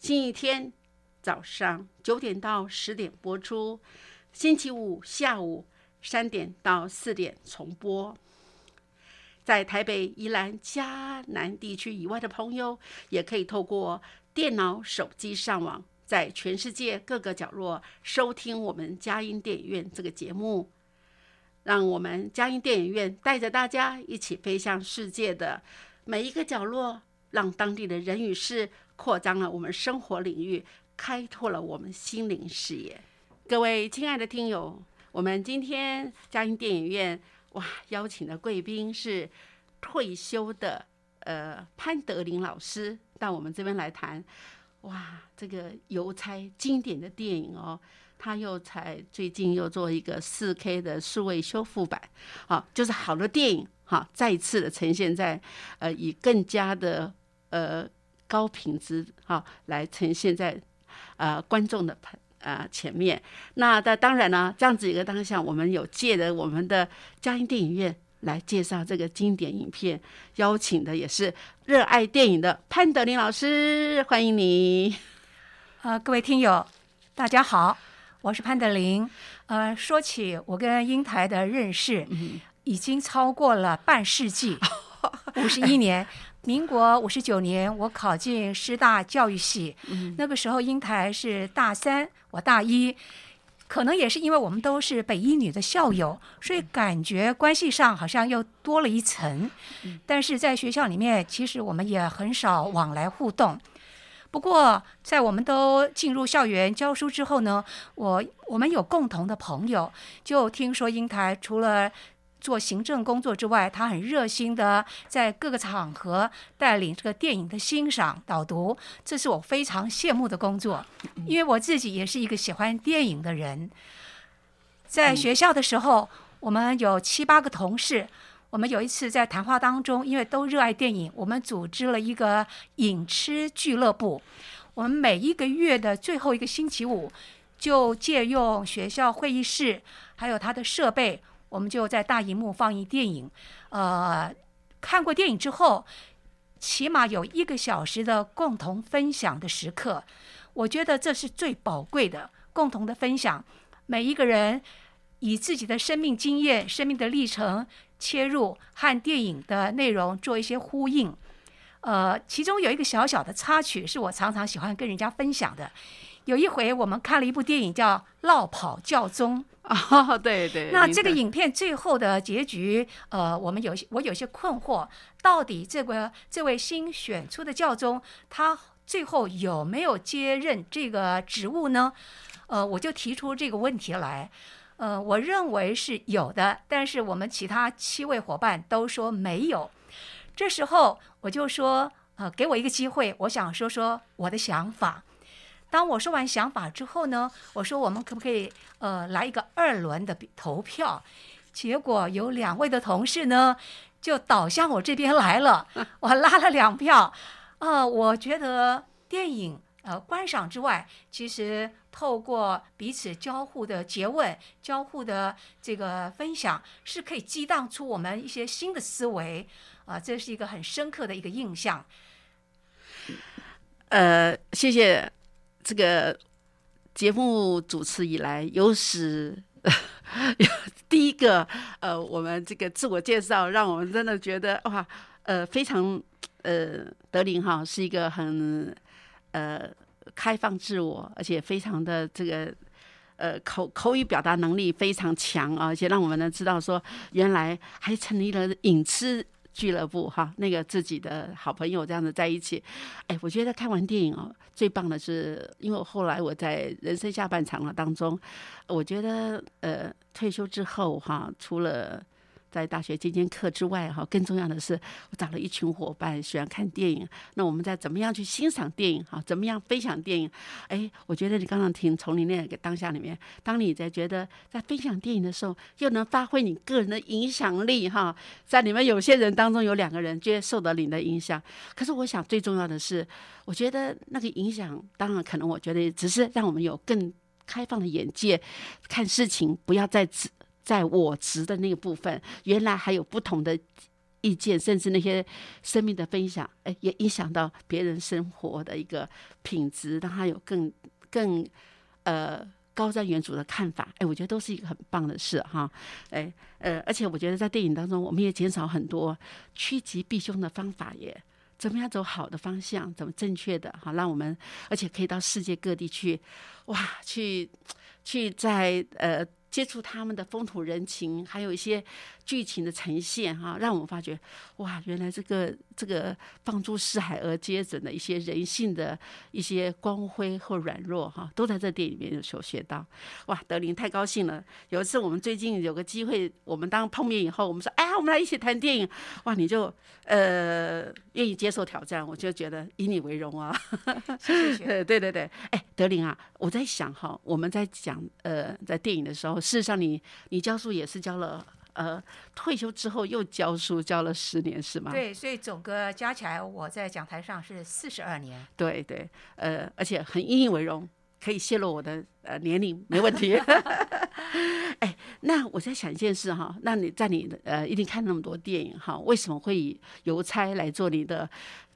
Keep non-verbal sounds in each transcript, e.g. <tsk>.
星期天早上九点到十点播出，星期五下午三点到四点重播。在台北、宜兰、嘉南地区以外的朋友，也可以透过电脑、手机上网，在全世界各个角落收听我们佳音电影院这个节目。让我们佳音电影院带着大家一起飞向世界的每一个角落，让当地的人与事扩张了我们生活领域，开拓了我们心灵视野。各位亲爱的听友，我们今天佳音电影院哇邀请的贵宾是退休的呃潘德林老师到我们这边来谈哇这个邮差经典的电影哦。他又才最近又做一个四 K 的数位修复版，好，就是好的电影哈，再一次的呈现在呃以更加的呃高品质哈来呈现在呃观众的呃前面。那那当然呢，这样子一个当下，我们有借着我们的嘉音电影院来介绍这个经典影片，邀请的也是热爱电影的潘德林老师，欢迎你。呃，各位听友，大家好。我是潘德林，呃，说起我跟英台的认识，已经超过了半世纪，<laughs> 五十一年。民国五十九年，我考进师大教育系，那个时候英台是大三，我大一，可能也是因为我们都是北一女的校友，所以感觉关系上好像又多了一层。但是在学校里面，其实我们也很少往来互动。不过，在我们都进入校园教书之后呢，我我们有共同的朋友，就听说英台除了做行政工作之外，他很热心的在各个场合带领这个电影的欣赏导读，这是我非常羡慕的工作，因为我自己也是一个喜欢电影的人。在学校的时候，我们有七八个同事。我们有一次在谈话当中，因为都热爱电影，我们组织了一个影痴俱乐部。我们每一个月的最后一个星期五，就借用学校会议室还有它的设备，我们就在大荧幕放映电影。呃，看过电影之后，起码有一个小时的共同分享的时刻。我觉得这是最宝贵的共同的分享。每一个人以自己的生命经验、生命的历程。切入和电影的内容做一些呼应，呃，其中有一个小小的插曲是我常常喜欢跟人家分享的。有一回我们看了一部电影叫《落跑教宗》啊，对对。那这个影片最后的结局，呃，我们有些我有些困惑，到底这个这位新选出的教宗他最后有没有接任这个职务呢？呃，我就提出这个问题来。呃，我认为是有的，但是我们其他七位伙伴都说没有。这时候我就说，呃，给我一个机会，我想说说我的想法。当我说完想法之后呢，我说我们可不可以呃来一个二轮的投票？结果有两位的同事呢就倒向我这边来了，<laughs> 我拉了两票。啊，我觉得电影呃观赏之外，其实透过彼此交互的诘问、交互的这个分享，是可以激荡出我们一些新的思维啊，这是一个很深刻的一个印象。呃，谢谢这个节目主持以来有史 <laughs> 第一个呃，我们这个自我介绍，让我们真的觉得哇，呃，非常呃，德林哈是一个很呃开放自我，而且非常的这个呃口口语表达能力非常强啊，而且让我们呢知道说，原来还成立了影痴。俱乐部哈，那个自己的好朋友这样子在一起，哎，我觉得看完电影哦，最棒的是，因为我后来我在人生下半场了当中，我觉得呃退休之后哈，除了。在大学兼兼课之外，哈，更重要的是，我找了一群伙伴，喜欢看电影。那我们在怎么样去欣赏电影？哈，怎么样分享电影？哎，我觉得你刚刚听从你那个当下里面，当你在觉得在分享电影的时候，又能发挥你个人的影响力，哈，在你们有些人当中有两个人觉得受到你的影响。可是我想最重要的是，我觉得那个影响，当然可能我觉得只是让我们有更开放的眼界，看事情不要再只。在我值的那个部分，原来还有不同的意见，甚至那些生命的分享，哎，也影响到别人生活的一个品质，让他有更更呃高瞻远瞩的看法。哎，我觉得都是一个很棒的事哈。哎呃，而且我觉得在电影当中，我们也减少很多趋吉避凶的方法耶。怎么样走好的方向，怎么正确的哈，让我们而且可以到世界各地去，哇，去去在呃。接触他们的风土人情，还有一些剧情的呈现，哈，让我们发觉，哇，原来这个这个放诸四海而皆准的一些人性的一些光辉或软弱，哈，都在这电影里面有所学到。哇，德林太高兴了！有一次我们最近有个机会，我们当碰面以后，我们说，哎，我们来一起谈电影。哇，你就呃愿意接受挑战，我就觉得以你为荣啊！<laughs> 谢谢。<laughs> 对对对，哎，德林啊，我在想哈，我们在讲呃在电影的时候。事实上，你你教书也是教了，呃，退休之后又教书教了十年，是吗？对，所以总个加起来，我在讲台上是四十二年。对对，呃，而且很引以为荣，可以泄露我的呃年龄，没问题。<laughs> 哎，那我在想一件事哈，那你在你呃一定看那么多电影哈，为什么会以邮差来做你的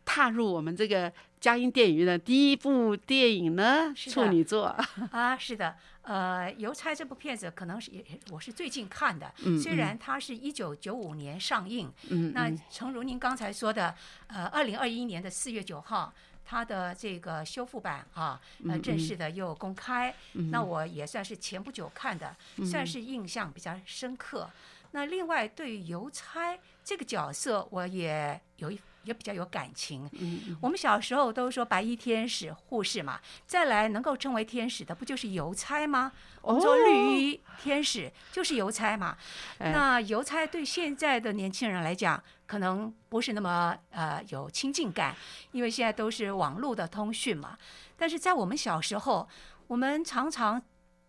踏入我们这个佳音电影院的第一部电影呢？处女座啊，是的。呃，邮差这部片子可能是也我是最近看的，虽然它是一九九五年上映，那诚如您刚才说的，呃，二零二一年的四月九号，它的这个修复版啊，呃，正式的又公开，那我也算是前不久看的，算是印象比较深刻。那另外对于邮差这个角色，我也有一。也比较有感情。嗯，我们小时候都说白衣天使、护士嘛，再来能够称为天使的，不就是邮差吗？我们说绿衣天使就是邮差嘛。那邮差对现在的年轻人来讲，可能不是那么呃有亲近感，因为现在都是网络的通讯嘛。但是在我们小时候，我们常常。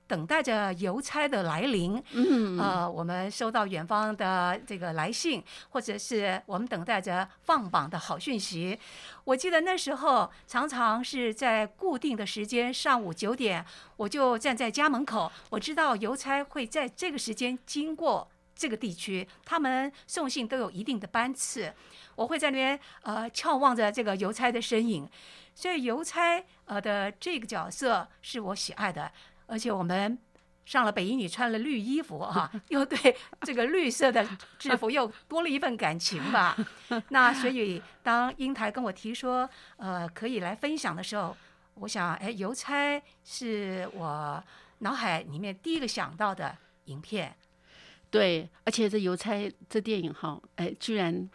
等待着邮差的来临，呃，我们收到远方的这个来信，或者是我们等待着放榜的好讯息。我记得那时候常常是在固定的时间，上午九点，我就站在家门口，我知道邮差会在这个时间经过这个地区，他们送信都有一定的班次，我会在那边呃眺望着这个邮差的身影，所以邮差呃的这个角色是我喜爱的。而且我们上了北一女，穿了绿衣服哈，<laughs> 又对这个绿色的制服又多了一份感情吧。<laughs> 那所以当英台跟我提说，呃，可以来分享的时候，我想，哎，邮差是我脑海里面第一个想到的影片。对，而且这邮差这电影哈，哎，居然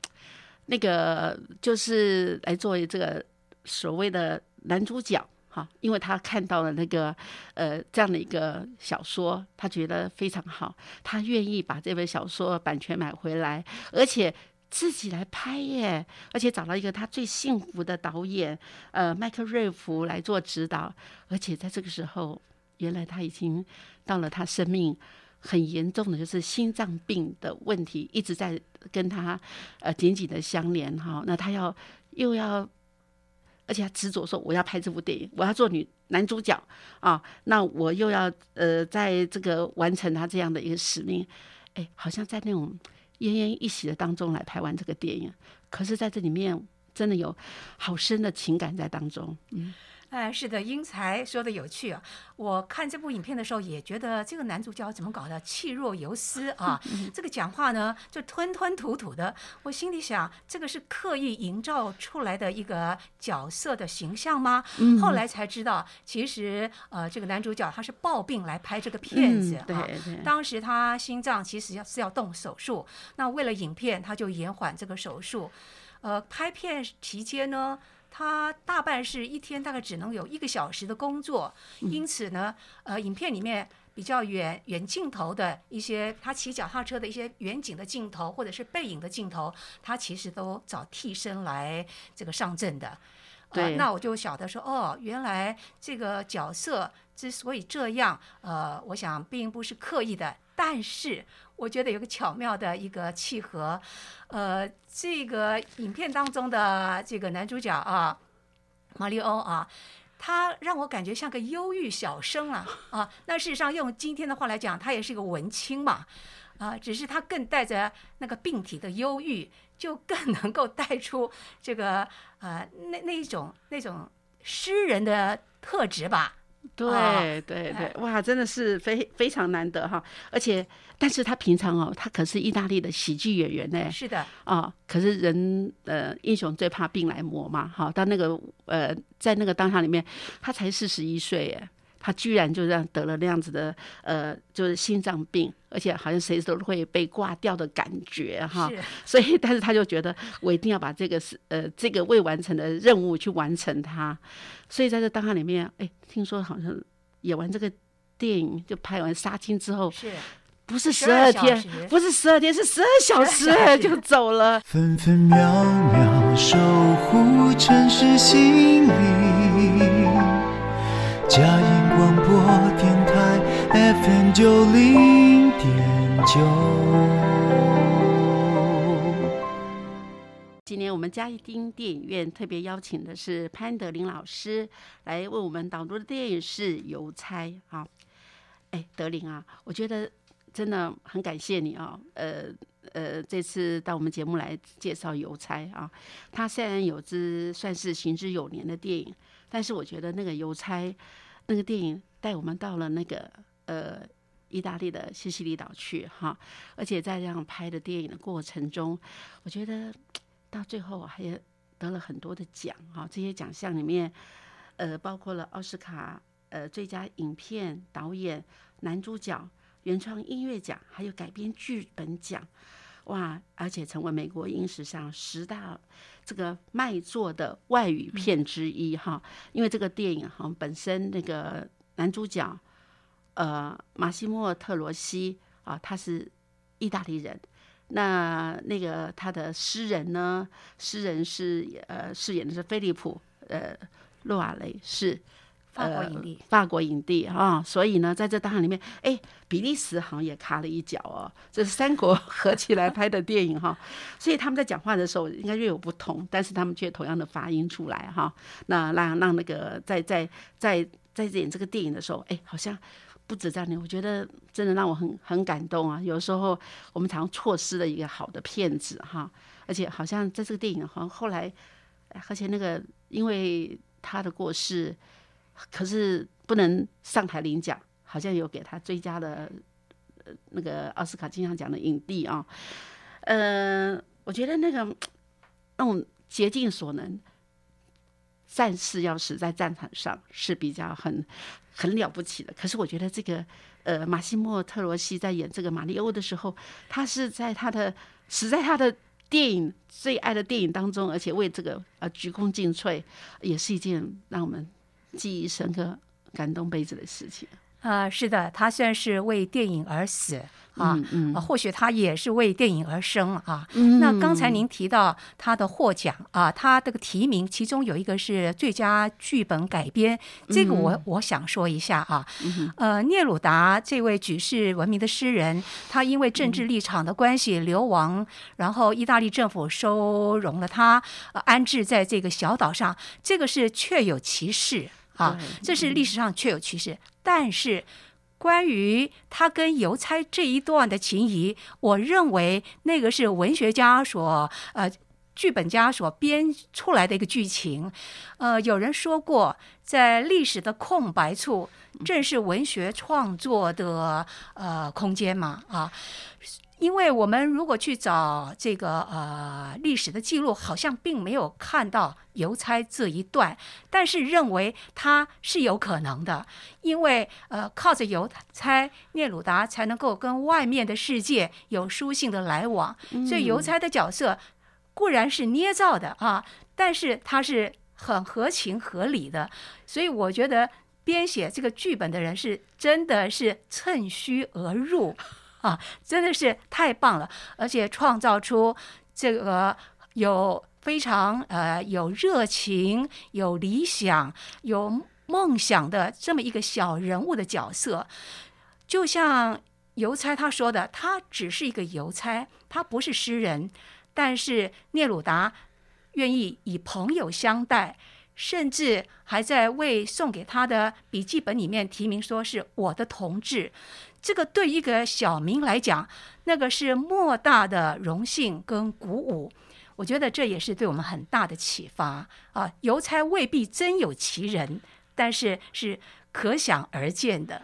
那个就是来作为这个所谓的男主角。好，因为他看到了那个呃这样的一个小说，他觉得非常好，他愿意把这本小说版权买回来，而且自己来拍耶，而且找到一个他最幸福的导演，呃，麦克瑞弗来做指导，而且在这个时候，原来他已经到了他生命很严重的就是心脏病的问题，一直在跟他呃紧紧的相连哈，那他要又要。而且他执着说我要拍这部电影，我要做女男主角啊，那我又要呃在这个完成他这样的一个使命，哎，好像在那种奄奄一息的当中来拍完这个电影，可是在这里面真的有好深的情感在当中，嗯。哎，是的，英才说的有趣啊！我看这部影片的时候也觉得这个男主角怎么搞的气若游丝啊？<laughs> 这个讲话呢就吞吞吐吐的。我心里想，这个是刻意营造出来的一个角色的形象吗？后来才知道，其实呃，这个男主角他是抱病来拍这个片子啊。当时他心脏其实要是要动手术，那为了影片，他就延缓这个手术。呃，拍片期间呢。他大半是一天大概只能有一个小时的工作，因此呢，呃，影片里面比较远远镜头的一些他骑脚踏车的一些远景的镜头或者是背影的镜头，他其实都找替身来这个上阵的。对，那我就晓得说，哦，原来这个角色之所以这样，呃，我想并不是刻意的，但是。我觉得有个巧妙的一个契合，呃，这个影片当中的这个男主角啊，马里欧啊，他让我感觉像个忧郁小生啊啊。那事实上用今天的话来讲，他也是一个文青嘛啊，只是他更带着那个病体的忧郁，就更 <laughs> 能够带出这个呃那那一种那种诗人的特质吧。对对对，哇，真的是非非常难得哈！而且，但是他平常哦，他可是意大利的喜剧演员呢。是的，啊，可是人呃，英雄最怕病来磨嘛，哈。到那个呃，在那个当下里面，他才四十一岁耶。他居然就这样得了那样子的呃，就是心脏病，而且好像随时都会被挂掉的感觉哈。所以，但是他就觉得我一定要把这个是呃这个未完成的任务去完成它。所以在这当下里面，哎，听说好像演完这个电影就拍完杀青之后，是，不是十二天，不是十二天，是十二小时 <laughs> 就走了。分分秒秒守护城市心灵。播电台 FM 九零点九。今年我们嘉义町电影院特别邀请的是潘德林老师来为我们导读的电影是《邮差》啊。哎，德林啊，我觉得真的很感谢你啊。呃呃，这次到我们节目来介绍《邮差》啊，他虽然有支算是行之有年的电影。但是我觉得那个邮差，那个电影带我们到了那个呃意大利的西西里岛去哈，而且在这样拍的电影的过程中，我觉得到最后还得了很多的奖哈，这些奖项里面呃包括了奥斯卡呃最佳影片导演、男主角、原创音乐奖，还有改编剧本奖。哇！而且成为美国影史上十大这个卖座的外语片之一哈。因为这个电影哈本身那个男主角呃马西莫特罗西啊，他是意大利人。那那个他的诗人呢，诗人是呃饰演的是菲利普呃洛瓦雷是。法国影帝，法国影帝啊，所以呢，在这档案里面，哎，比利时好像也卡了一脚哦。这是三国 <laughs> 合起来拍的电影哈，所以他们在讲话的时候应该略有不同，但是他们却同样的发音出来哈。那让让那个在在在在演这个电影的时候，哎，好像不止这样，我觉得真的让我很很感动啊。有时候我们常错失了一个好的片子哈，而且好像在这个电影好像后来，而且那个因为他的过世。可是不能上台领奖，好像有给他最佳的呃那个奥斯卡金像奖的影帝啊。呃，我觉得那个 <tsk> 那种竭尽所能，战士要死在战场上是比较很很了不起的。可是我觉得这个呃马西莫特罗西在演这个马里欧的时候，他是在他的死在他的电影最爱的电影当中，而且为这个呃鞠躬尽瘁，也是一件让我们。记忆深刻、感动辈子的事情。呃，是的，他虽然是为电影而死。啊，嗯或许他也是为电影而生啊。嗯那刚才您提到他的获奖啊，他这个提名，其中有一个是最佳剧本改编，这个我我想说一下啊。呃，聂鲁达这位举世闻名的诗人，他因为政治立场的关系流亡，然后意大利政府收容了他，呃安置在这个小岛上，这个是确有其事啊，这是历史上确有其事，但是。关于他跟邮差这一段的情谊，我认为那个是文学家所呃剧本家所编出来的一个剧情。呃，有人说过，在历史的空白处，正是文学创作的呃空间嘛啊。因为我们如果去找这个呃历史的记录，好像并没有看到邮差这一段，但是认为它是有可能的，因为呃靠着邮差聂鲁达才能够跟外面的世界有书信的来往，所以邮差的角色固然是捏造的啊，但是它是很合情合理的，所以我觉得编写这个剧本的人是真的是趁虚而入。啊，真的是太棒了！而且创造出这个有非常呃有热情、有理想、有梦想的这么一个小人物的角色，就像邮差他说的，他只是一个邮差，他不是诗人，但是聂鲁达愿意以朋友相待。甚至还在为送给他的笔记本里面提名，说是我的同志。这个对一个小民来讲，那个是莫大的荣幸跟鼓舞。我觉得这也是对我们很大的启发啊！邮差未必真有其人，但是是可想而知的。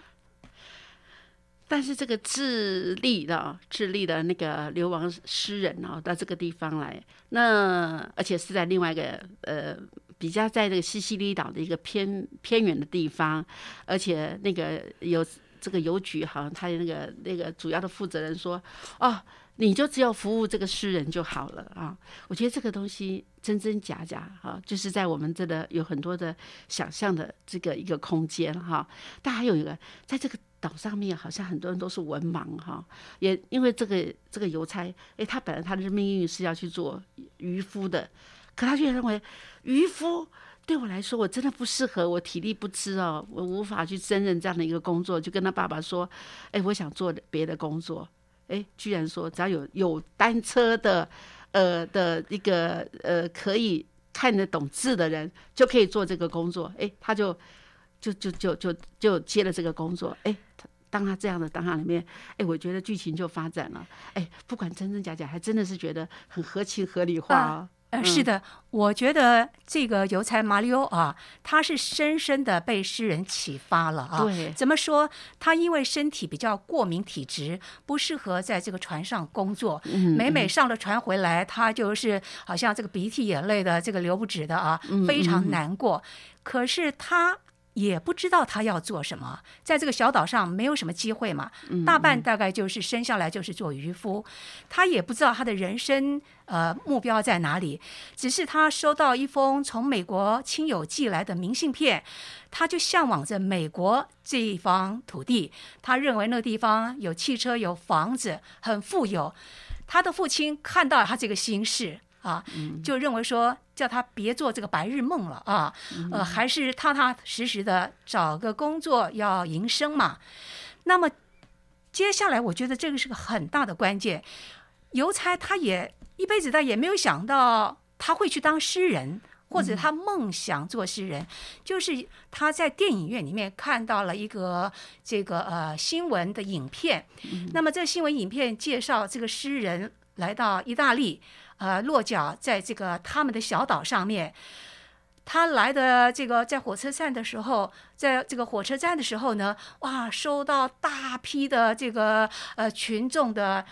但是这个智利的智利的那个流亡诗人哦，到这个地方来，那而且是在另外一个呃。比较在这个西西里岛的一个偏偏远的地方，而且那个有这个邮局，好像他的那个那个主要的负责人说：“哦，你就只有服务这个诗人就好了啊。”我觉得这个东西真真假假哈，就是在我们这个有很多的想象的这个一个空间哈。但还有一个，在这个岛上面，好像很多人都是文盲哈，也因为这个这个邮差，诶，他本来他的命运是要去做渔夫的。可他却认为渔夫对我来说，我真的不适合，我体力不支哦，我无法去胜任这样的一个工作。就跟他爸爸说：“哎，我想做别的工作。”哎，居然说只要有有单车的，呃的一个呃可以看得懂字的人就可以做这个工作。哎，他就就就就就就接了这个工作。哎，当他这样的当下里面，哎，我觉得剧情就发展了。哎，不管真真假假，还真的是觉得很合情合理化哦。呃，是的，我觉得这个邮差马里欧啊，他是深深的被诗人启发了啊。对，怎么说？他因为身体比较过敏体质，不适合在这个船上工作。嗯，每每上了船回来，他就是好像这个鼻涕眼泪的，这个流不止的啊，非常难过。可是他。也不知道他要做什么，在这个小岛上没有什么机会嘛，大半大概就是生下来就是做渔夫，他也不知道他的人生呃目标在哪里，只是他收到一封从美国亲友寄来的明信片，他就向往着美国这一方土地，他认为那个地方有汽车有房子很富有，他的父亲看到他这个心事。啊，就认为说叫他别做这个白日梦了啊，呃，还是踏踏实实的找个工作要营生嘛。那么接下来，我觉得这个是个很大的关键。邮差他也一辈子他也没有想到他会去当诗人，或者他梦想做诗人，就是他在电影院里面看到了一个这个呃新闻的影片。那么这新闻影片介绍这个诗人来到意大利。呃，落脚在这个他们的小岛上面。他来的这个在火车站的时候，在这个火车站的时候呢，哇，收到大批的这个呃群众的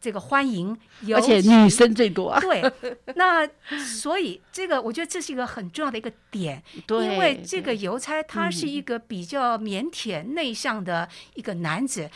这个欢迎，而且女生最多。对，那所以这个我觉得这是一个很重要的一个点，<laughs> 因为这个邮差他是一个比较腼腆内向的一个男子，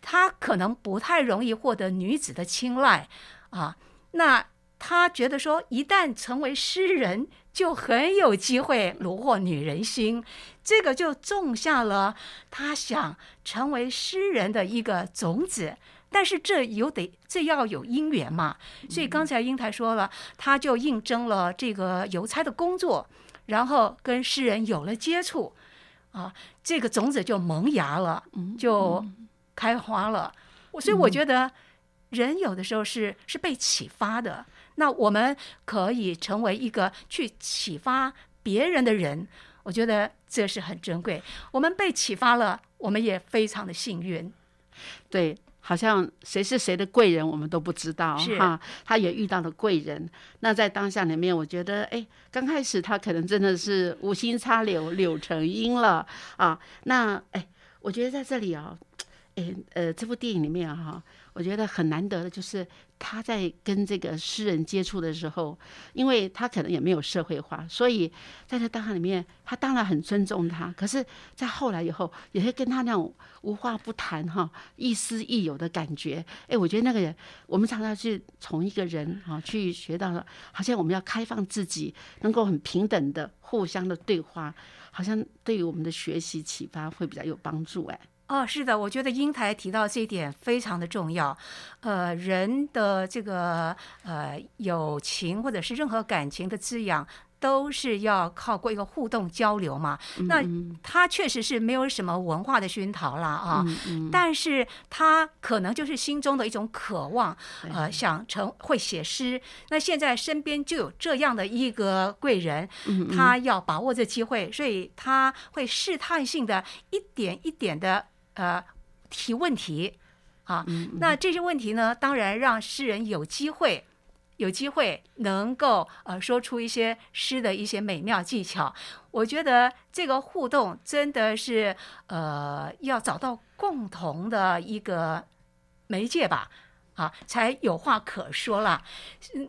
他可能不太容易获得女子的青睐啊。那他觉得说，一旦成为诗人，就很有机会虏获女人心。这个就种下了他想成为诗人的一个种子。但是这有得这要有因缘嘛，所以刚才英台说了，他就应征了这个邮差的工作，然后跟诗人有了接触，啊，这个种子就萌芽了，就开花了。所以我觉得人有的时候是是被启发的，那我们可以成为一个去启发别人的人，我觉得这是很珍贵。我们被启发了，我们也非常的幸运。对。好像谁是谁的贵人，我们都不知道哈。他也遇到了贵人，那在当下里面，我觉得，哎，刚开始他可能真的是无心插柳，柳成荫了啊。那，哎，我觉得在这里啊，哎，呃，这部电影里面哈。我觉得很难得的就是他在跟这个诗人接触的时候，因为他可能也没有社会化，所以在这当下里面，他当然很尊重他。可是，在后来以后，也会跟他那种无话不谈哈，亦师亦友的感觉。哎，我觉得那个人，我们常常去从一个人哈去学到了，好像我们要开放自己，能够很平等的互相的对话，好像对于我们的学习启发会比较有帮助。哎。哦，是的，我觉得英台提到这一点非常的重要。呃，人的这个呃友情或者是任何感情的滋养，都是要靠过一个互动交流嘛。那他确实是没有什么文化的熏陶啦啊，但是他可能就是心中的一种渴望，呃，想成会写诗。那现在身边就有这样的一个贵人，他要把握这机会，所以他会试探性的一点一点的。呃，提问题啊，那这些问题呢，当然让诗人有机会，有机会能够呃说出一些诗的一些美妙技巧。我觉得这个互动真的是呃要找到共同的一个媒介吧，啊，才有话可说了。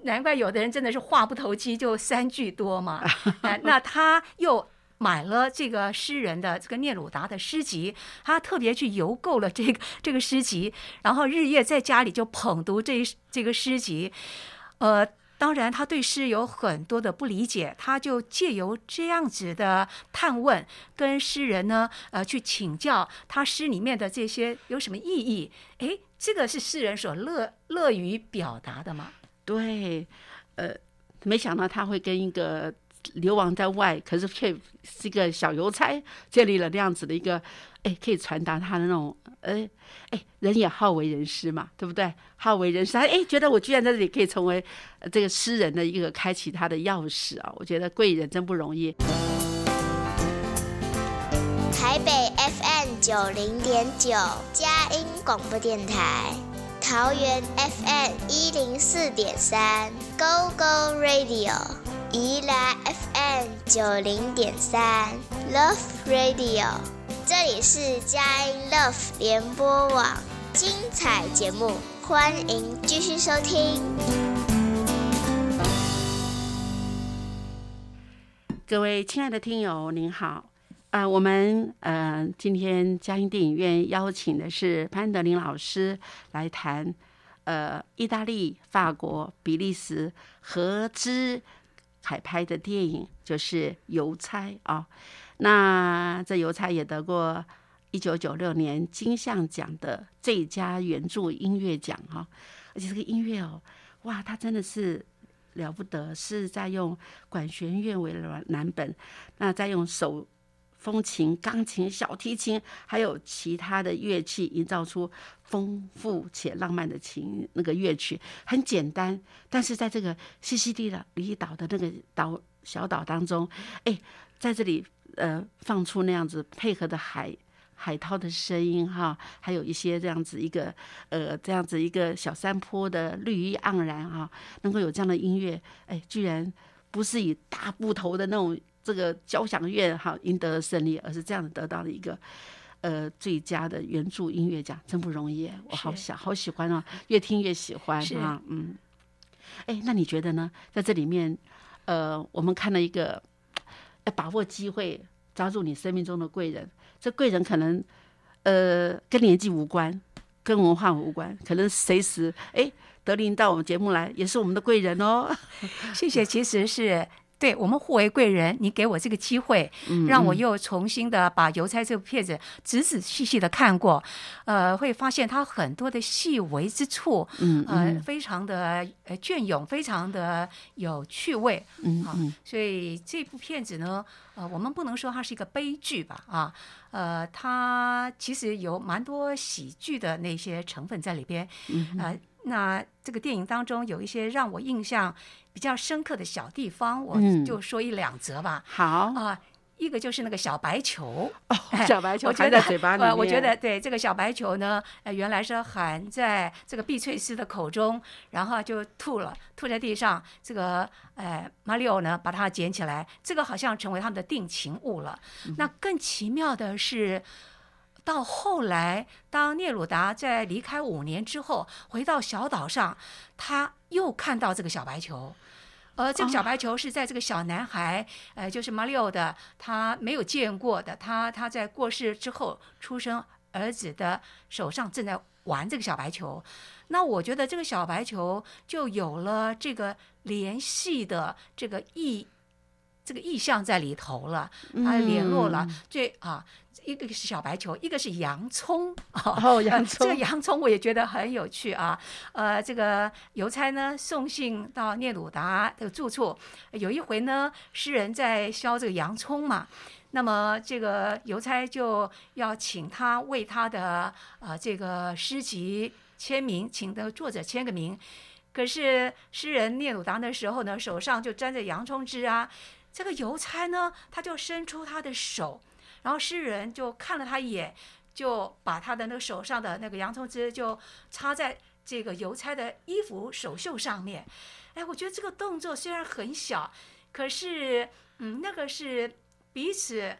难怪有的人真的是话不投机就三句多嘛，<laughs> 那他又。买了这个诗人的这个聂鲁达的诗集，他特别去邮购了这个这个诗集，然后日夜在家里就捧读这这个诗集。呃，当然他对诗有很多的不理解，他就借由这样子的探问，跟诗人呢呃去请教他诗里面的这些有什么意义？哎，这个是诗人所乐乐于表达的吗？对，呃，没想到他会跟一个。流亡在外，可是却是一个小邮差，建立了那样子的一个，哎，可以传达他的那种，哎，哎，人也好为人师嘛，对不对？好为人师，哎，觉得我居然在这里可以成为这个诗人的一个开启他的钥匙啊！我觉得贵人真不容易。台北 FM 九零点九，佳音广播电台；桃园 FM 一零四点三，Go Go Radio。宜兰 FM 九零点三 Love Radio，这里是佳音 Love 联播网，精彩节目，欢迎继续收听。各位亲爱的听友，您好，啊，我们呃今天佳音电影院邀请的是潘德林老师来谈，呃，意大利、法国、比利时合资。海拍的电影就是《邮差》啊，那这《邮差》也得过一九九六年金像奖的最佳原著音乐奖哈，而且这个音乐哦，哇，它真的是了不得，是在用管弦乐为蓝本，那在用手。风琴、钢琴、小提琴，还有其他的乐器，营造出丰富且浪漫的情那个乐曲，很简单，但是在这个西西里的离岛的那个岛小岛当中，哎，在这里呃放出那样子配合的海海涛的声音哈，还有一些这样子一个呃这样子一个小山坡的绿意盎然哈，能够有这样的音乐，哎，居然不是以大部头的那种。这个交响乐哈赢得胜利，而是这样子得到了一个呃最佳的原著音乐奖，真不容易，我好想好喜欢啊，越听越喜欢啊，嗯，哎，那你觉得呢？在这里面，呃，我们看了一个，要把握机会，抓住你生命中的贵人，这贵人可能呃跟年纪无关，跟文化无关，可能随时哎德林到我们节目来，也是我们的贵人哦。<laughs> 谢谢，其实是。对我们互为贵人，你给我这个机会，嗯让我又重新的把邮差这部片子仔仔细细的看过，呃，会发现它很多的细微之处，嗯呃，非常的呃隽永，非常的有趣味，啊所以这部片子呢，呃，我们不能说它是一个悲剧吧，啊，呃，它其实有蛮多喜剧的那些成分在里边，嗯。呃，那这个电影当中有一些让我印象比较深刻的小地方，我嗯就说一两则吧，好，啊。一个就是那个小白球，哎小白球我觉得含在嘴巴里呃，面，我觉得对这个小白球呢，呃，原来是含在这个碧翠丝的口中，然后就吐了，吐在地上。这个呃，马里奥呢把它捡起来，这个好像成为他们的定情物了。那更奇妙的是。到后来，当聂鲁达在离开五年之后，回到小岛上，他又看到这个小白球，呃这个小白球是在这个小男孩，呃，就是马里奥的，他没有见过的，他他在过世之后出生儿子的手上正在玩这个小白球。那我觉得这个小白球就有了这个联系的这个意，这个意象在里头了，它联络了嗯这啊。一个是小白球，一个是洋葱啊。哦，洋呃这个，洋葱我也觉得很有趣啊。呃，这个邮差呢送信到聂鲁达的住处，有一回呢，诗人在削这个洋葱嘛。那么这个邮差就要请他为他的呃这个诗集签名，请的作者签个名。可是诗人聂鲁达的时候呢，手上就沾着洋葱汁啊。这个邮差呢，他就伸出他的手，然后诗人就看了他一眼，就把他的那个手上的那个洋葱汁就插在这个邮差的衣服手袖上面。哎，我觉得这个动作虽然很小，可是嗯，那个是彼此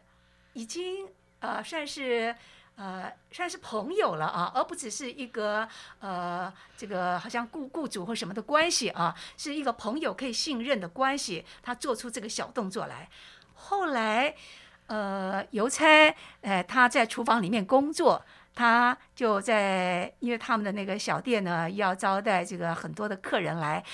已经呃算是。呃，算是朋友了啊，而不只是一个呃，这个好像雇雇主或什么的关系啊，是一个朋友可以信任的关系。他做出这个小动作来，后来呃，邮差呃他在厨房里面工作，他就在因为他们的那个小店呢要招待这个很多的客人来，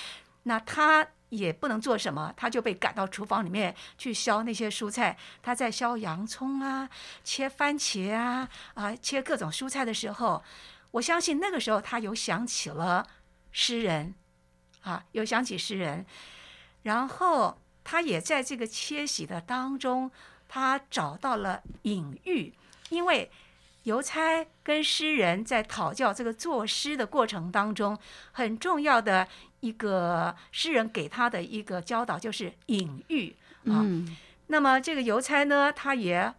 那他。也不能做什么，他就被赶到厨房里面去削那些蔬菜。他在削洋葱啊，切番茄啊，啊，切各种蔬菜的时候，我相信那个时候他有想起了诗人，啊，有想起诗人，然后他也在这个切洗的当中，他找到了隐喻，因为邮差跟诗人在讨教这个作诗的过程当中，很重要的。一个诗人给他的一个教导就是隐喻啊。嗯那么这个邮差呢，他也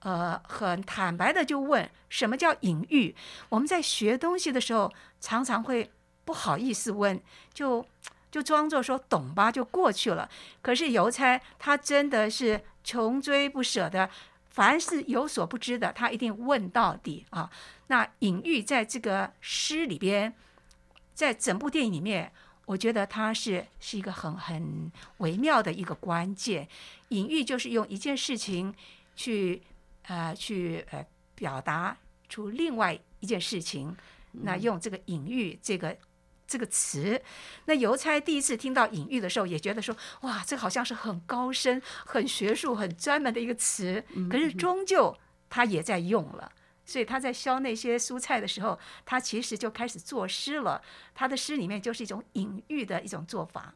呃很坦白的就问什么叫隐喻？我们在学东西的时候，常常会不好意思问，就就装作说懂吧，就过去了。可是邮差他真的是穷追不舍的，凡是有所不知的，他一定问到底啊。那隐喻在这个诗里边，在整部电影里面。我觉得它是是一个很很微妙的一个关键，隐喻就是用一件事情去呃去呃表达出另外一件事情，那用这个隐喻这个这个词，那邮差第一次听到隐喻的时候，也觉得说哇，这好像是很高深、很学术、很专门的一个词，可是终究他也在用了。所以他在削那些蔬菜的时候，他其实就开始作诗了。他的诗里面就是一种隐喻的一种做法。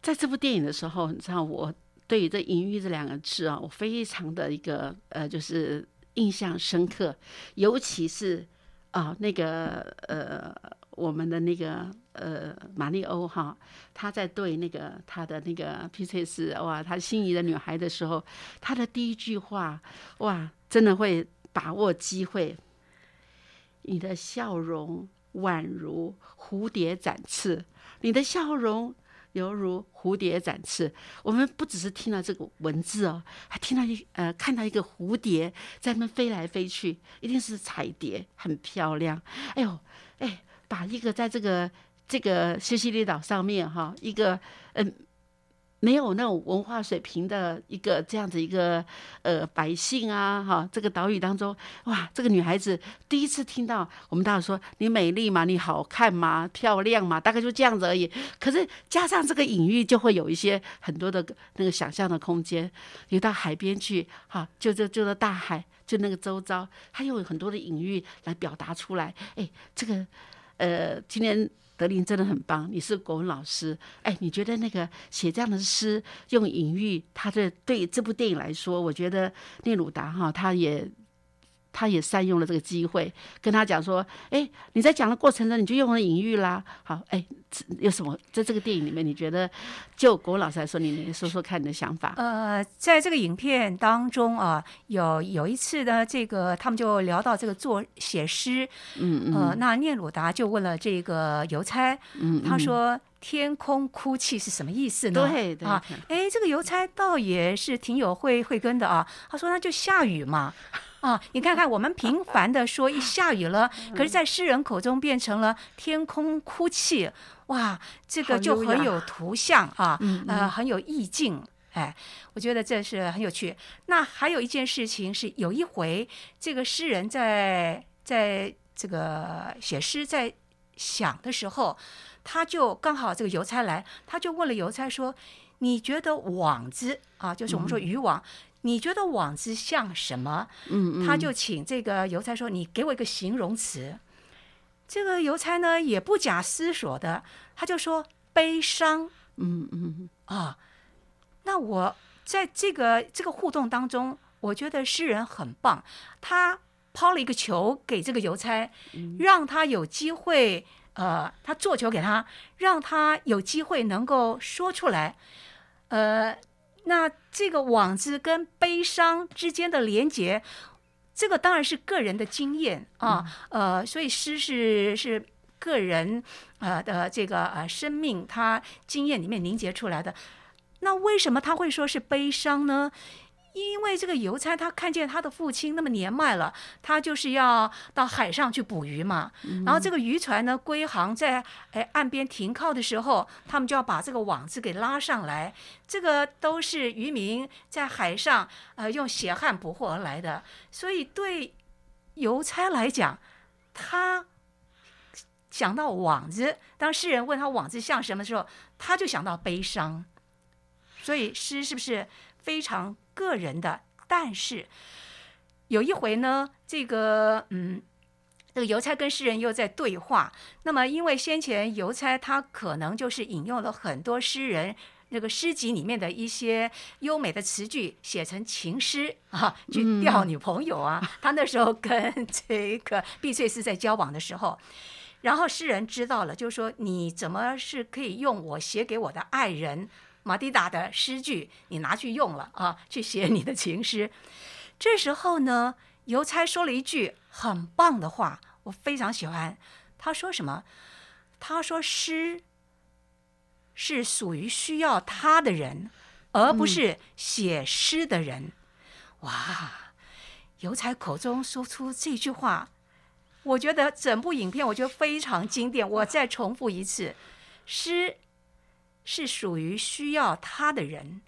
在这部电影的时候，你知道我对于这“隐喻”这两个字啊，我非常的一个呃，就是印象深刻，尤其是啊那个呃我们的那个呃马里欧哈，他在对那个他的那个皮翠丝哇，他心仪的女孩的时候，他的第一句话哇，真的会。把握机会，你的笑容宛如蝴蝶展翅，你的笑容犹如蝴蝶展翅。我们不只是听到这个文字哦，还听到一呃看到一个蝴蝶在那飞来飞去，一定是彩蝶，很漂亮。哎呦，哎，把一个在这个这个西西里岛上面哈，一个嗯没有那种文化水平的一个这样子一个呃百姓啊，哈，这个岛屿当中，哇，这个女孩子第一次听到我们大家说你美丽吗？你好看吗？漂亮吗？大概就这样子而已。可是加上这个隐喻，就会有一些很多的那个想象的空间。你到海边去，哈，就就就到大海，就那个周遭，它有很多的隐喻来表达出来。哎，这个呃，今天。德林真的很棒，你是国文老师，哎，你觉得那个写这样的诗用隐喻，他的对这部电影来说，我觉得聂鲁达哈，他也。他也善用了这个机会，跟他讲说：“哎，你在讲的过程中，你就用了隐喻啦。好，哎，有什么在这个电影里面？你觉得，就国老师来说，你你说说看你的想法。”呃，在这个影片当中啊，有有一次呢，这个他们就聊到这个作写诗，嗯嗯，呃，那聂鲁达就问了这个邮差，嗯，他说：“天空哭泣是什么意思呢？”对对啊，哎，这个邮差倒也是挺有慧慧根的啊。他说：“那就下雨嘛。”啊，你看看，我们频繁的说一下雨了，可是，在诗人口中变成了天空哭泣，哇，这个就很有图像啊，呃，很有意境，哎，我觉得这是很有趣。那还有一件事情是，有一回这个诗人在在这个写诗在想的时候，他就刚好这个邮差来，他就问了邮差说：“你觉得网子啊，就是我们说渔网？”你觉得网子像什么？嗯嗯，他就请这个邮差说：“你给我一个形容词。”这个邮差呢也不假思索的，他就说：“悲伤。”嗯嗯啊，那我在这个这个互动当中，我觉得诗人很棒，他抛了一个球给这个邮差，让他有机会，呃，他做球给他，让他有机会能够说出来，呃。那这个网子跟悲伤之间的连接，这个当然是个人的经验啊，呃，所以诗是是个人呃的这个呃生命他经验里面凝结出来的。那为什么他会说是悲伤呢？因为这个邮差他看见他的父亲那么年迈了，他就是要到海上去捕鱼嘛。然后这个渔船呢归航在哎岸边停靠的时候，他们就要把这个网子给拉上来。这个都是渔民在海上呃用血汗捕获而来的。所以对邮差来讲，他想到网子，当诗人问他网子像什么时候，他就想到悲伤。所以诗是不是非常？个人的，但是有一回呢，这个嗯，这个邮差跟诗人又在对话。那么，因为先前邮差他可能就是引用了很多诗人那个诗集里面的一些优美的词句，写成情诗啊，去钓女朋友啊。他那时候跟 <laughs> 这个碧翠丝在交往的时候，然后诗人知道了，就说你怎么是可以用我写给我的爱人？马蒂达的诗句，你拿去用了啊，去写你的情诗。这时候呢，邮差说了一句很棒的话，我非常喜欢。他说什么？他说诗是属于需要他的人，而不是写诗的人。哇！邮差口中说出这句话，我觉得整部影片我觉得非常经典。我再重复一次，诗。是属于需要他的人，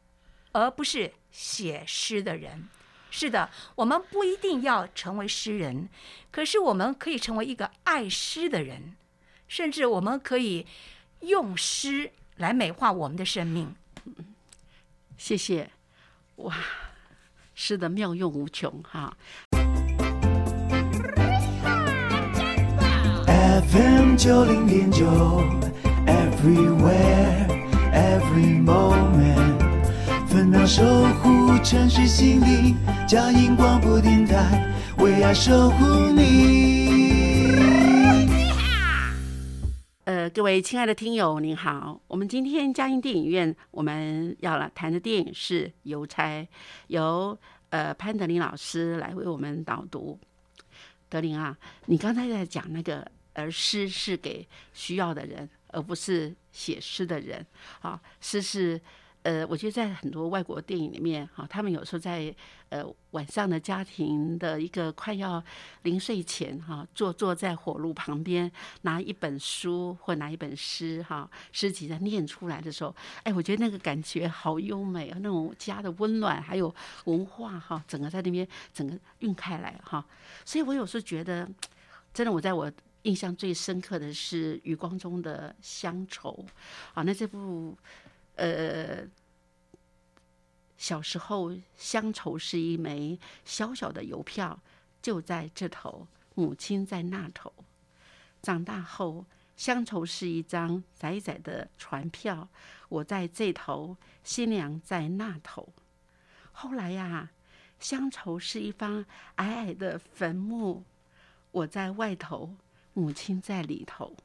而不是写诗的人。是的，我们不一定要成为诗人，可是我们可以成为一个爱诗的人，甚至我们可以用诗来美化我们的生命。谢谢，哇，诗的妙用无穷哈。FM 九零点九，Everywhere。Every moment，分秒守护城市心灵，佳音广播电台，为爱守护你。呃，各位亲爱的听友，您好，我们今天佳音电影院我们要来谈的电影是《邮差》，由呃潘德林老师来为我们导读。德林啊，你刚才在讲那个，而诗是给需要的人。而不是写诗的人，啊，诗是呃，我觉得在很多外国电影里面，哈，他们有时候在呃晚上的家庭的一个快要临睡前，哈，坐坐在火炉旁边，拿一本书或拿一本诗，哈，诗集在念出来的时候，哎，我觉得那个感觉好优美啊，那种家的温暖，还有文化，哈，整个在那边整个晕开来，哈，所以我有时候觉得，真的，我在我印象最深刻的是余光中的《乡愁》，啊，那这部。呃，小时候乡愁是一枚小小的邮票，就在这头，母亲在那头。长大后，乡愁是一张窄窄的船票，我在这头，新娘在那头。后来呀，乡愁是一方矮矮的坟墓，我在外头，母亲在里头。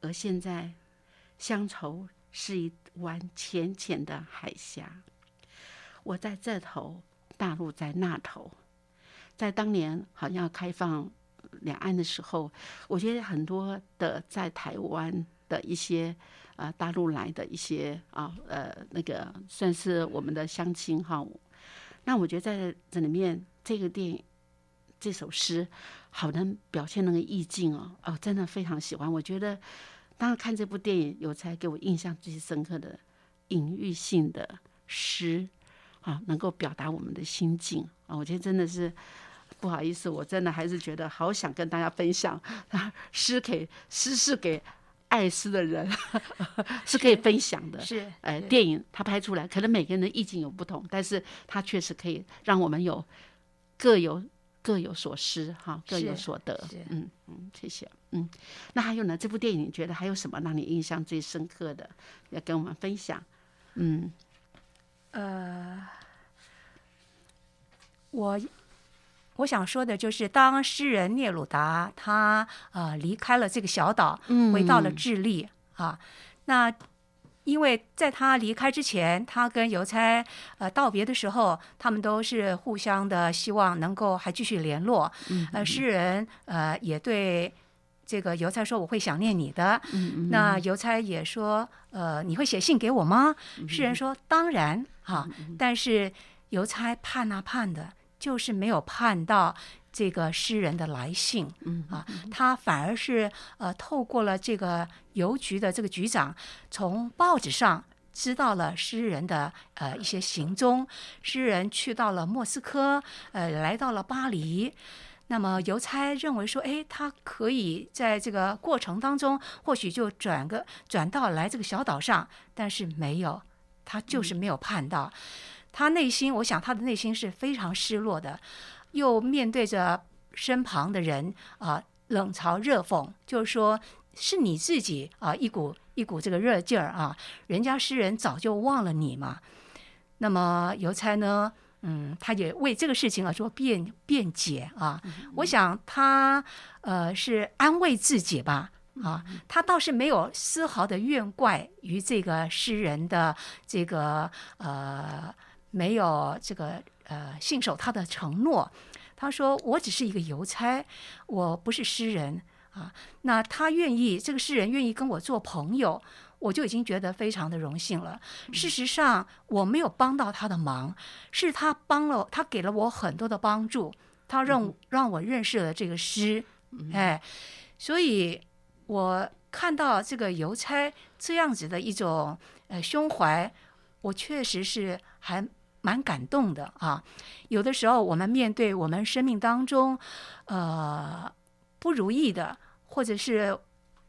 而现在，乡愁。是一湾浅浅的海峡，我在这头，大陆在那头。在当年好像要开放两岸的时候，我觉得很多的在台湾的一些啊大陆来的一些啊呃那个算是我们的乡亲哈。那我觉得在这里面，这个电影这首诗好能表现那个意境哦哦，真的非常喜欢。我觉得。当时看这部电影，有才给我印象最深刻的隐喻性的诗啊，能够表达我们的心境啊，我觉得真的是不好意思，我真的还是觉得好想跟大家分享啊，诗给诗是给爱诗的人 <laughs> 是可以分享的，是哎，电影它拍出来，可能每个人的意境有不同，但是它确实可以让我们有各有。各有所失，哈，各有所得。嗯嗯，谢谢。嗯，那还有呢？这部电影你觉得还有什么让你印象最深刻的？要跟我们分享？嗯，呃，我我想说的就是，当诗人聂鲁达他呃离开了这个小岛，回到了智利啊，那。因为在他离开之前，他跟邮差呃道别的时候，他们都是互相的希望能够还继续联络。呃，诗人呃也对这个邮差说：“我会想念你的。”嗯那邮差也说：“呃，你会写信给我吗？”诗人说：“当然哈。”但是邮差盼啊盼的，就是没有盼到。这个诗人的来信，嗯啊，他反而是呃透过了这个邮局的这个局长，从报纸上知道了诗人的呃一些行踪。诗人去到了莫斯科，呃，来到了巴黎。那么邮差认为说，哎，他可以在这个过程当中，或许就转个转到来这个小岛上，但是没有，他就是没有盼到。他内心，我想他的内心是非常失落的。又面对着身旁的人啊，冷嘲热讽，就是说是你自己啊，一股一股这个热劲儿啊，人家诗人早就忘了你嘛。那么邮差呢，嗯，他也为这个事情啊做辩辩解啊。我想他呃是安慰自己吧，啊，他倒是没有丝毫的怨怪于这个诗人的这个呃没有这个。呃，信守他的承诺。他说：“我只是一个邮差，我不是诗人啊。那他愿意，这个诗人愿意跟我做朋友，我就已经觉得非常的荣幸了。事实上，我没有帮到他的忙，是他帮了，他给了我很多的帮助，他让让我认识了这个诗。哎，所以我看到这个邮差这样子的一种呃胸怀，我确实是还。”蛮感动的啊！有的时候，我们面对我们生命当中，呃，不如意的，或者是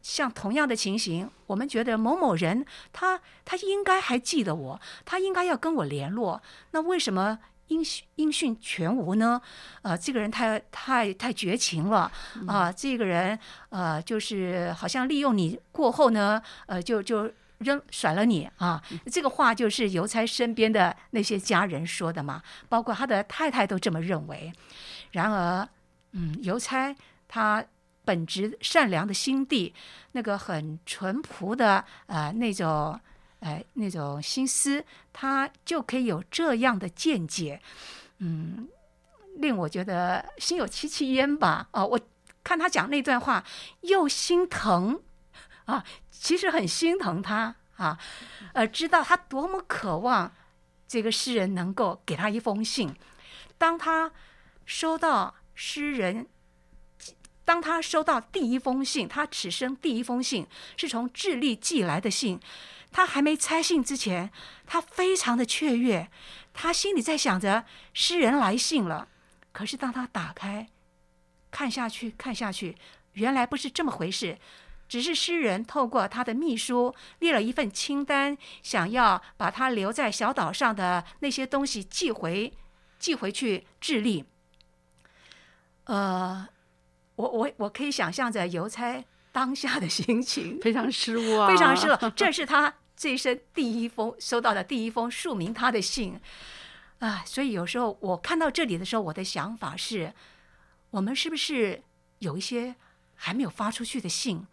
像同样的情形，我们觉得某某人他他应该还记得我，他应该要跟我联络，那为什么音讯音讯全无呢？呃，这个人太太太绝情了啊！这个人呃，就是好像利用你过后呢，呃，就就。扔甩了你啊！这个话就是邮差身边的那些家人说的嘛，包括他的太太都这么认为。然而，嗯，邮差他本质善良的心地，那个很淳朴的呃那种呃那种心思，他就可以有这样的见解，嗯，令我觉得心有戚戚焉吧。啊，我看他讲那段话，又心疼啊。其实很心疼他啊，呃，知道他多么渴望这个诗人能够给他一封信。当他收到诗人，当他收到第一封信，他此生第一封信是从智利寄来的信。他还没拆信之前，他非常的雀跃，他心里在想着诗人来信了。可是当他打开看下去，看下去，原来不是这么回事，只是诗人透过他的秘书列了一份清单，想要把他留在小岛上的那些东西寄回，寄回去智利。呃，我我我可以想象着邮差当下的心情，非常失 <laughs> 望，非常失落。<laughs> 这是他这一生第一封收到的第一封署名他的信啊！所以有时候我看到这里的时候，我的想法是：我们是不是有一些还没有发出去的信？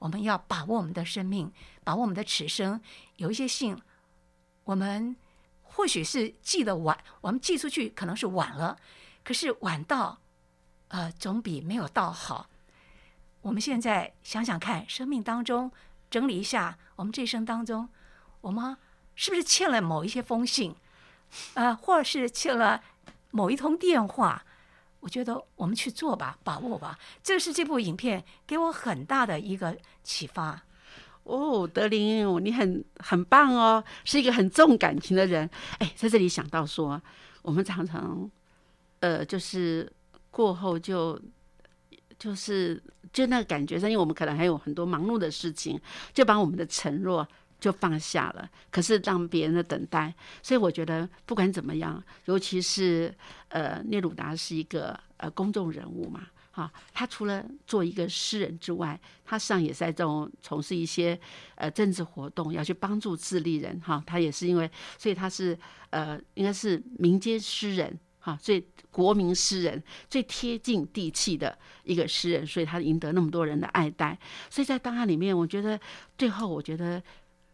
我们要把握我们的生命，把握我们的此生。有一些信，我们或许是寄的晚，我们寄出去可能是晚了，可是晚到。呃，总比没有到好。我们现在想想看，生命当中整理一下，我们这一生当中，我们是不是欠了某一些封信，呃，或者是欠了某一通电话？我觉得我们去做吧，把握吧。这是这部影片给我很大的一个启发。哦，德林，你很很棒哦，是一个很重感情的人。哎，在这里想到说，我们常常，呃，就是。过后就就是就那个感觉上，因为我们可能还有很多忙碌的事情，就把我们的承诺就放下了。可是让别人的等待，所以我觉得不管怎么样，尤其是呃聂鲁达是一个呃公众人物嘛，哈，他除了做一个诗人之外，他实际上也在这种从事一些呃政治活动，要去帮助智利人哈。他也是因为，所以他是呃应该是民间诗人。哈，最国民诗人最贴近地气的一个诗人，所以他赢得那么多人的爱戴。所以在档案里面，我觉得最后，我觉得，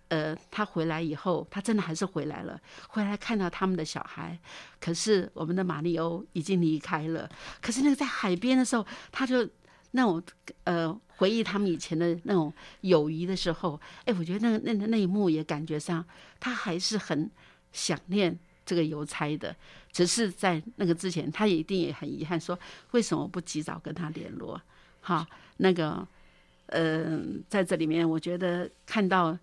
呃，他回来以后，他真的还是回来了，回来看到他们的小孩。可是我们的马里欧已经离开了。可是那个在海边的时候，他就那种呃回忆他们以前的那种友谊的时候，哎，我觉得那那那一幕也感觉上，他还是很想念。这个邮差的，只是在那个之前，他也一定也很遗憾，说为什么不及早跟他联络？哈，那个，嗯，在这里面，我觉得看到，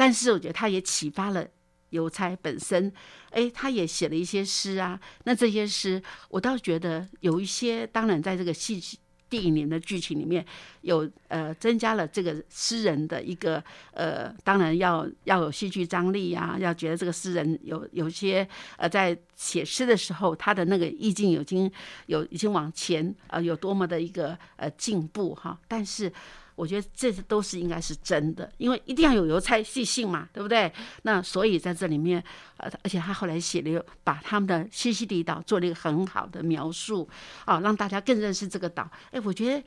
但是我觉得他也启发了邮差本身，哎，他也写了一些诗啊。那这些诗，我倒觉得有一些，当然在这个戏。电影里的剧情里面有呃增加了这个诗人的一个呃，当然要要有戏剧张力啊，要觉得这个诗人有有些呃在写诗的时候，他的那个意境已经有已经往前呃有多么的一个呃进步哈，但是。我觉得这些都是应该是真的，因为一定要有邮差寄信嘛，对不对？那所以在这里面，呃，而且他后来写了，把他们的西西里岛做了一个很好的描述，啊，让大家更认识这个岛。哎，我觉得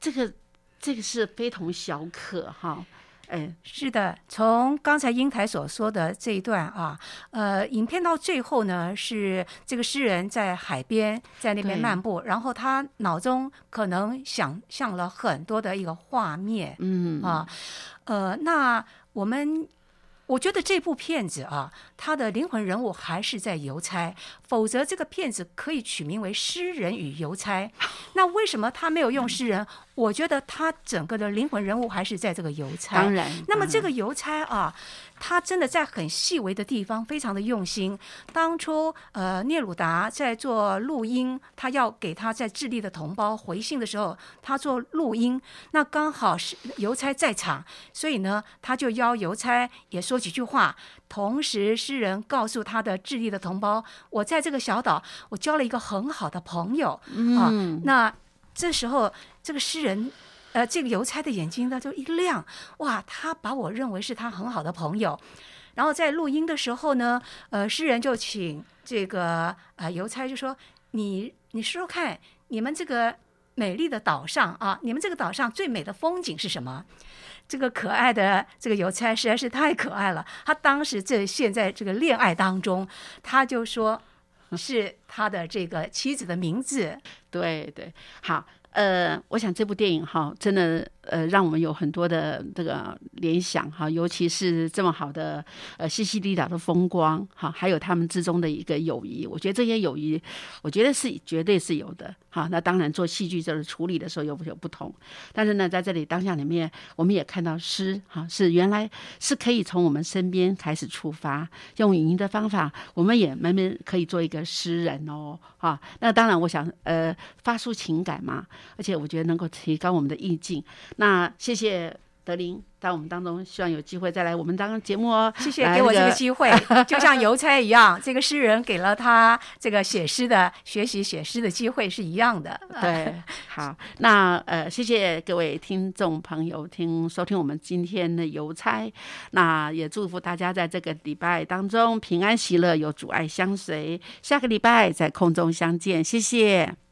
这个这个是非同小可哈。哎，是的，从刚才英台所说的这一段啊，呃，影片到最后呢，是这个诗人在海边在那边漫步，然后他脑中可能想象了很多的一个画面，嗯啊，呃，那我们。我觉得这部片子啊，它的灵魂人物还是在邮差，否则这个片子可以取名为《诗人与邮差》。<laughs> 那为什么他没有用诗人？我觉得他整个的灵魂人物还是在这个邮差。当然，那么这个邮差啊。他真的在很细微的地方非常的用心。当初，呃，聂鲁达在做录音，他要给他在智利的同胞回信的时候，他做录音，那刚好是邮差在场，所以呢，他就邀邮差也说几句话。同时，诗人告诉他的智利的同胞：“我在这个小岛，我交了一个很好的朋友。”啊，那这时候，这个诗人。呃，这个邮差的眼睛呢就一亮，哇，他把我认为是他很好的朋友。然后在录音的时候呢，呃，诗人就请这个呃邮差就说：“你你说说看，你们这个美丽的岛上啊，你们这个岛上最美的风景是什么？”这个可爱的这个邮差实在是太可爱了，他当时正陷在这个恋爱当中，他就说 <laughs> 是他的这个妻子的名字。对对，好。呃，我想这部电影哈，真的呃，让我们有很多的这个联想哈，尤其是这么好的呃西西里岛的风光哈，还有他们之中的一个友谊，我觉得这些友谊，我觉得是绝对是有的哈。那当然做戏剧就是处理的时候有有不同，但是呢，在这里当下里面，我们也看到诗哈，是原来是可以从我们身边开始出发，用语音的方法，我们也慢慢可以做一个诗人哦哈。那当然，我想呃发出情感嘛，而且我觉得能够提高我们的意境。那谢谢德林在我们当中，希望有机会再来我们当中节目哦。谢谢给我这个机会，<laughs> 就像邮差一样，这个诗人给了他这个写诗的学习写诗的机会是一样的。<laughs> 对，好，那呃，谢谢各位听众朋友听收听我们今天的邮差，那也祝福大家在这个礼拜当中平安喜乐，有阻碍相随。下个礼拜在空中相见，谢谢。